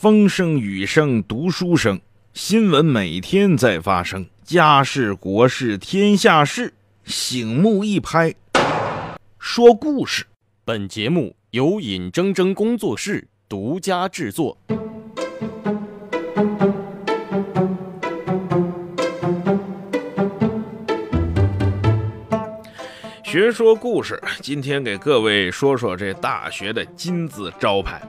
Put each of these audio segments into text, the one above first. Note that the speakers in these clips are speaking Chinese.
风声雨声读书声，新闻每天在发生，家事国事天下事，醒目一拍，说故事。本节目由尹铮铮工作室独家制作。学说故事，今天给各位说说这大学的金字招牌。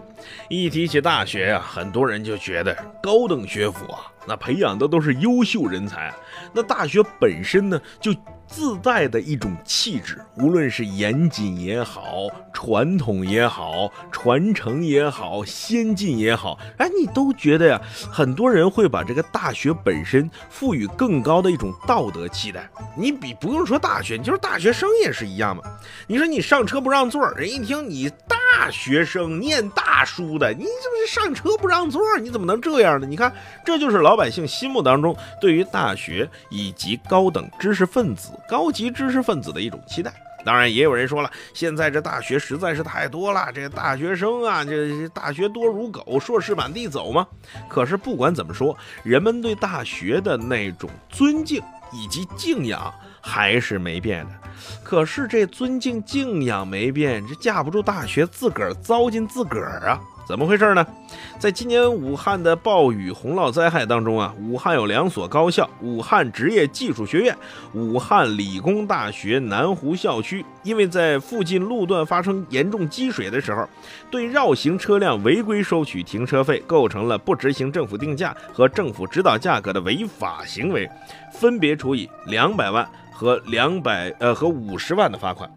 一提起大学呀，很多人就觉得高等学府啊，那培养的都是优秀人才。那大学本身呢，就自带的一种气质，无论是严谨也好，传统也好，传承也好，先进也好，哎，你都觉得呀，很多人会把这个大学本身赋予更高的一种道德期待。你比不用说大学，你就是大学生也是一样嘛。你说你上车不让座，人一听你大大学生念大书的，你这不是上车不让座？你怎么能这样呢？你看，这就是老百姓心目当中对于大学以及高等知识分子。高级知识分子的一种期待，当然也有人说了，现在这大学实在是太多了，这大学生啊，这大学多如狗，硕士满地走嘛。可是不管怎么说，人们对大学的那种尊敬以及敬仰还是没变的。可是这尊敬敬仰没变，这架不住大学自个儿糟践自个儿啊。怎么回事呢？在今年武汉的暴雨洪涝灾害当中啊，武汉有两所高校：武汉职业技术学院、武汉理工大学南湖校区，因为在附近路段发生严重积水的时候，对绕行车辆违规收取停车费，构成了不执行政府定价和政府指导价格的违法行为，分别处以两百万和两百呃和五十万的罚款。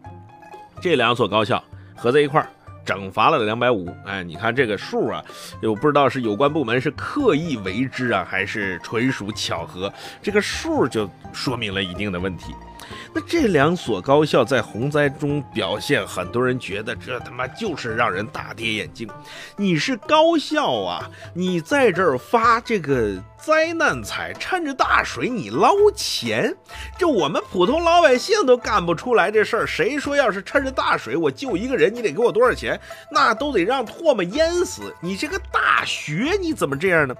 这两所高校合在一块儿。整罚了两百五，哎，你看这个数啊，我不知道是有关部门是刻意为之啊，还是纯属巧合，这个数就说明了一定的问题。那这两所高校在洪灾中表现，很多人觉得这他妈就是让人大跌眼镜。你是高校啊，你在这儿发这个灾难财，趁着大水你捞钱，这我们普通老百姓都干不出来这事儿。谁说要是趁着大水我救一个人，你得给我多少钱？那都得让唾沫淹死。你这个大学你怎么这样呢？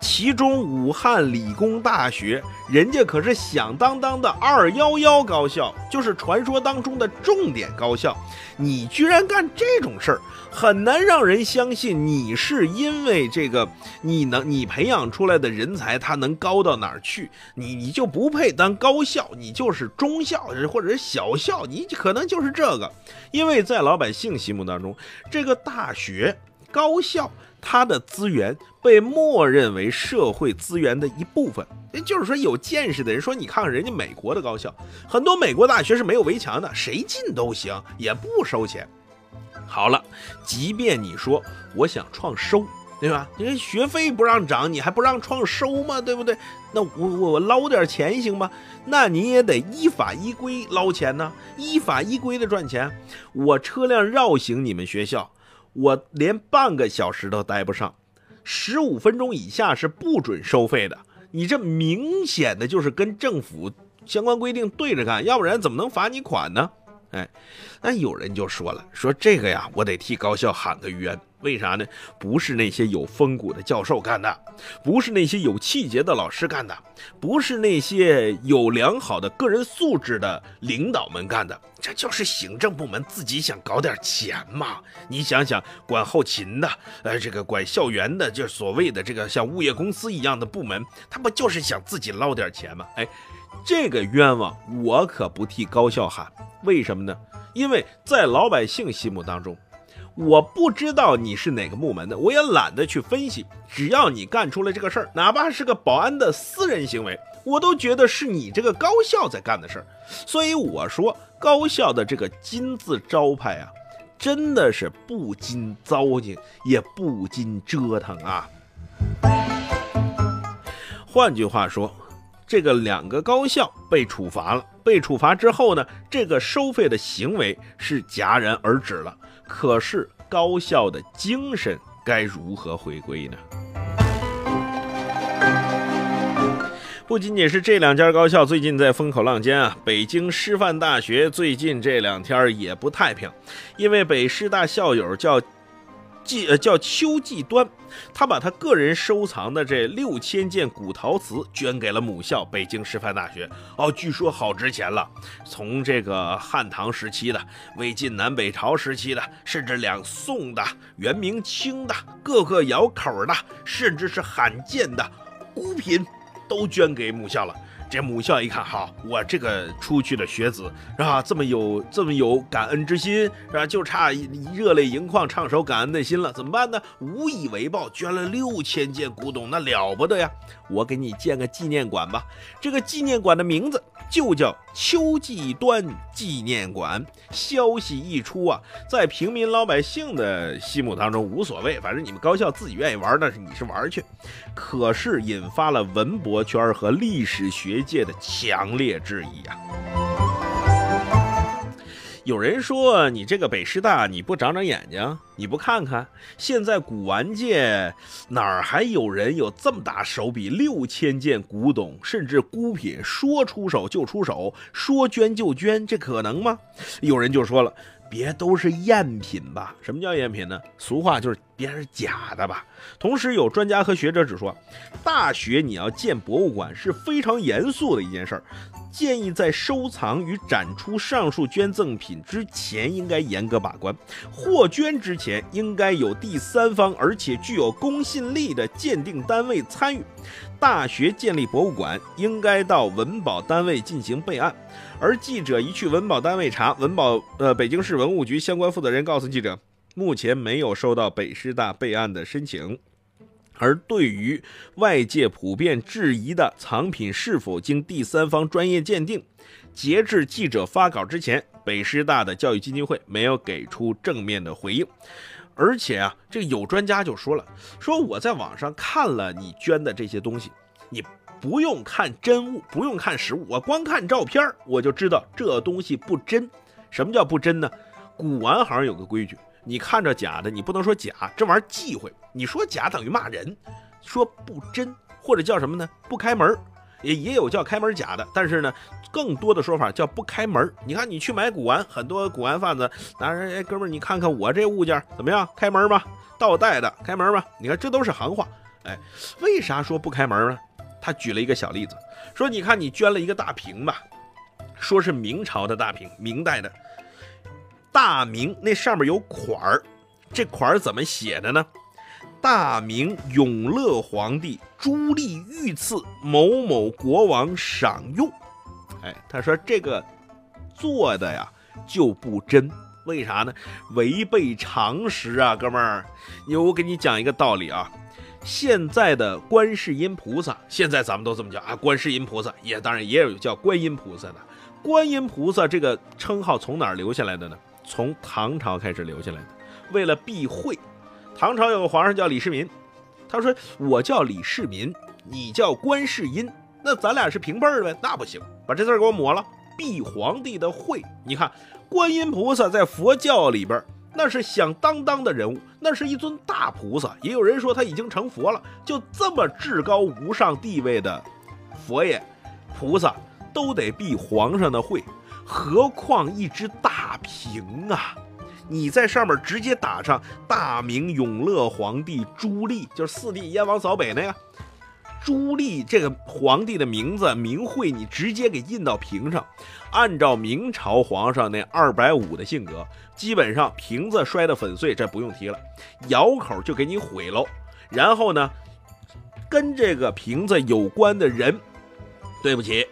其中武汉理工大学，人家可是响当当的二幺幺高。高校就是传说当中的重点高校，你居然干这种事儿，很难让人相信你是因为这个，你能你培养出来的人才他能高到哪儿去？你你就不配当高校，你就是中校或者小校，你可能就是这个，因为在老百姓心目当中，这个大学高校。它的资源被默认为社会资源的一部分，也就是说，有见识的人说：“你看看人家美国的高校，很多美国大学是没有围墙的，谁进都行，也不收钱。”好了，即便你说我想创收，对吧？因为学费不让涨，你还不让创收吗？对不对？那我我我捞点钱行吗？那你也得依法依规捞钱呢，依法依规的赚钱。我车辆绕行你们学校。我连半个小时都待不上，十五分钟以下是不准收费的。你这明显的就是跟政府相关规定对着干，要不然怎么能罚你款呢？哎，那有人就说了，说这个呀，我得替高校喊个冤。为啥呢？不是那些有风骨的教授干的，不是那些有气节的老师干的，不是那些有良好的个人素质的领导们干的，这就是行政部门自己想搞点钱嘛。你想想，管后勤的，呃，这个管校园的，就是所谓的这个像物业公司一样的部门，他不就是想自己捞点钱吗？哎，这个冤枉我可不替高校喊，为什么呢？因为在老百姓心目当中。我不知道你是哪个部门的，我也懒得去分析。只要你干出了这个事儿，哪怕是个保安的私人行为，我都觉得是你这个高校在干的事儿。所以我说，高校的这个金字招牌啊，真的是不禁糟践，也不禁折腾啊。换句话说，这个两个高校被处罚了，被处罚之后呢，这个收费的行为是戛然而止了。可是高校的精神该如何回归呢？不仅仅是这两家高校最近在风口浪尖啊，北京师范大学最近这两天也不太平，因为北师大校友叫季呃叫邱季端，他把他个人收藏的这六千件古陶瓷捐给了母校北京师范大学。哦，据说好值钱了，从这个汉唐时期的、魏晋南北朝时期的，甚至两宋的、元明清的各个窑口的，甚至是罕见的孤品，都捐给母校了。这母校一看，哈，我这个出去的学子是吧？这么有这么有感恩之心是吧？就差热泪盈眶唱首感恩的心了，怎么办呢？无以为报，捐了六千件古董，那了不得呀！我给你建个纪念馆吧。这个纪念馆的名字就叫秋季端纪念馆。消息一出啊，在平民老百姓的心目当中无所谓，反正你们高校自己愿意玩，那是你是玩去。可是引发了文博圈和历史学界的强烈质疑啊！有人说你这个北师大你不长长眼睛，你不看看现在古玩界哪儿还有人有这么大手笔，六千件古董甚至孤品，说出手就出手，说捐就捐，这可能吗？有人就说了。别都是赝品吧？什么叫赝品呢？俗话就是别是假的吧。同时，有专家和学者指出，大学你要建博物馆是非常严肃的一件事儿，建议在收藏与展出上述捐赠品之前，应该严格把关。获捐之前，应该有第三方而且具有公信力的鉴定单位参与。大学建立博物馆，应该到文保单位进行备案。而记者一去文保单位查，文保呃北京市文物局相关负责人告诉记者，目前没有收到北师大备案的申请。而对于外界普遍质疑的藏品是否经第三方专业鉴定，截至记者发稿之前，北师大的教育基金会没有给出正面的回应。而且啊，这有专家就说了，说我在网上看了你捐的这些东西，你。不用看真物，不用看实物，我光看照片我就知道这东西不真。什么叫不真呢？古玩行有个规矩，你看着假的，你不能说假，这玩意儿忌讳。你说假等于骂人，说不真或者叫什么呢？不开门也也有叫开门假的，但是呢，更多的说法叫不开门你看你去买古玩，很多古玩贩子拿着，哎，哥们儿，你看看我这物件怎么样？开门吧，倒带的，开门吧。你看这都是行话。哎，为啥说不开门呢？他举了一个小例子，说：“你看，你捐了一个大瓶吧，说是明朝的大瓶，明代的大明，那上面有款儿，这款儿怎么写的呢？大明永乐皇帝朱棣御赐某某国王赏用。哎，他说这个做的呀就不真，为啥呢？违背常识啊，哥们儿！我给你讲一个道理啊。”现在的观世音菩萨，现在咱们都这么叫啊，观世音菩萨也当然也有叫观音菩萨的。观音菩萨这个称号从哪儿留下来的呢？从唐朝开始留下来的。为了避讳，唐朝有个皇上叫李世民，他说我叫李世民，你叫观世音，那咱俩是平辈儿呗？那不行，把这字给我抹了，避皇帝的讳。你看，观音菩萨在佛教里边。那是响当当的人物，那是一尊大菩萨。也有人说他已经成佛了。就这么至高无上地位的佛爷、菩萨，都得避皇上的讳，何况一只大瓶啊！你在上面直接打上“大明永乐皇帝朱棣”，就是四帝燕王扫北那个朱棣这个皇帝的名字名讳，你直接给印到瓶上。按照明朝皇上那二百五的性格，基本上瓶子摔得粉碎，这不用提了，窑口就给你毁喽。然后呢，跟这个瓶子有关的人，对不起，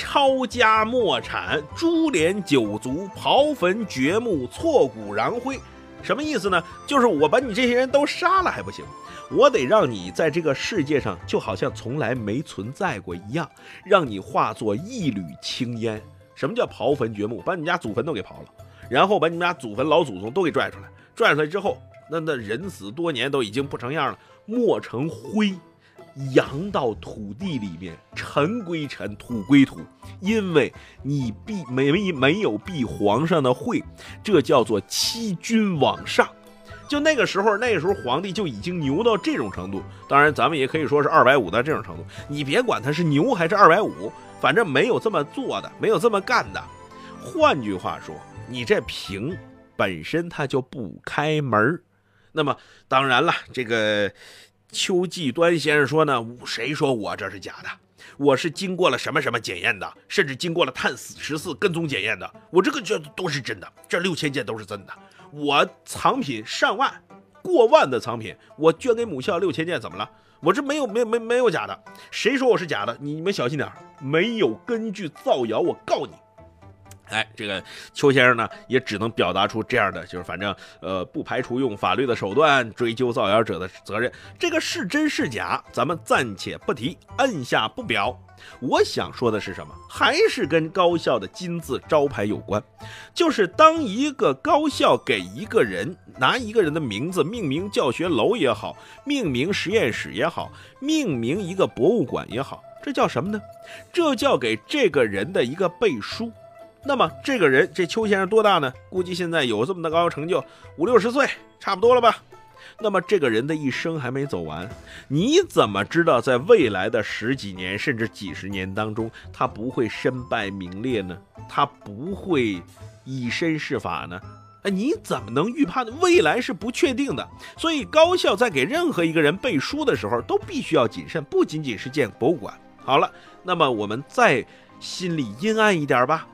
抄家没产，株连九族，刨坟掘墓，挫骨扬灰，什么意思呢？就是我把你这些人都杀了还不行，我得让你在这个世界上就好像从来没存在过一样，让你化作一缕青烟。什么叫刨坟掘墓？把你们家祖坟都给刨了，然后把你们家祖坟老祖宗都给拽出来，拽出来之后，那那人死多年都已经不成样了，磨成灰，扬到土地里面，尘归尘，土归土，因为你避没没没有避皇上的讳，这叫做欺君罔上。就那个时候，那个时候皇帝就已经牛到这种程度。当然，咱们也可以说是二百五的这种程度。你别管他是牛还是二百五。反正没有这么做的，没有这么干的。换句话说，你这瓶本身它就不开门那么当然了，这个邱继端先生说呢，谁说我这是假的？我是经过了什么什么检验的，甚至经过了碳十四跟踪检验的，我这个这都是真的，这六千件都是真的。我藏品上万、过万的藏品，我捐给母校六千件，怎么了？我这没有没没没有假的，谁说我是假的？你们小心点，没有根据造谣，我告你。哎，这个邱先生呢，也只能表达出这样的，就是反正呃，不排除用法律的手段追究造谣者的责任。这个是真是假，咱们暂且不提，按下不表。我想说的是什么？还是跟高校的金字招牌有关。就是当一个高校给一个人拿一个人的名字命名教学楼也好，命名实验室也好，命名一个博物馆也好，这叫什么呢？这叫给这个人的一个背书。那么这个人，这邱先生多大呢？估计现在有这么的高成就，五六十岁，差不多了吧？那么这个人的一生还没走完，你怎么知道在未来的十几年甚至几十年当中，他不会身败名裂呢？他不会以身试法呢？哎，你怎么能预判？未来是不确定的，所以高校在给任何一个人背书的时候，都必须要谨慎，不仅仅是建博物馆。好了，那么我们再心里阴暗一点吧。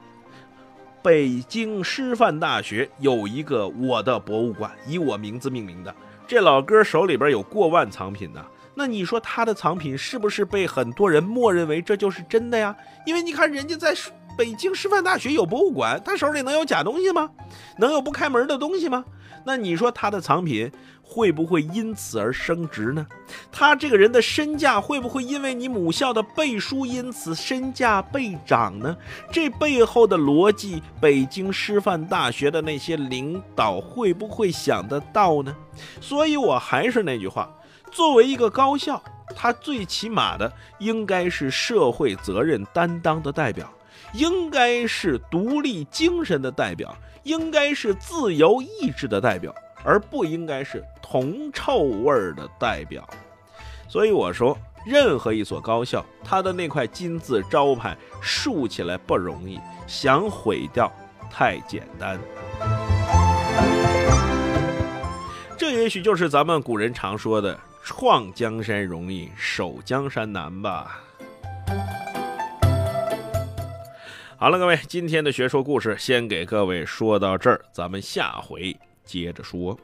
北京师范大学有一个我的博物馆，以我名字命名的。这老哥手里边有过万藏品呢，那你说他的藏品是不是被很多人默认为这就是真的呀？因为你看人家在北京师范大学有博物馆，他手里能有假东西吗？能有不开门的东西吗？那你说他的藏品会不会因此而升值呢？他这个人的身价会不会因为你母校的背书因此身价倍涨呢？这背后的逻辑，北京师范大学的那些领导会不会想得到呢？所以我还是那句话，作为一个高校，他最起码的应该是社会责任担当的代表，应该是独立精神的代表。应该是自由意志的代表，而不应该是铜臭味儿的代表。所以我说，任何一所高校，它的那块金字招牌竖起来不容易，想毁掉太简单。这也许就是咱们古人常说的“创江山容易，守江山难”吧。好了，各位，今天的学说故事先给各位说到这儿，咱们下回接着说。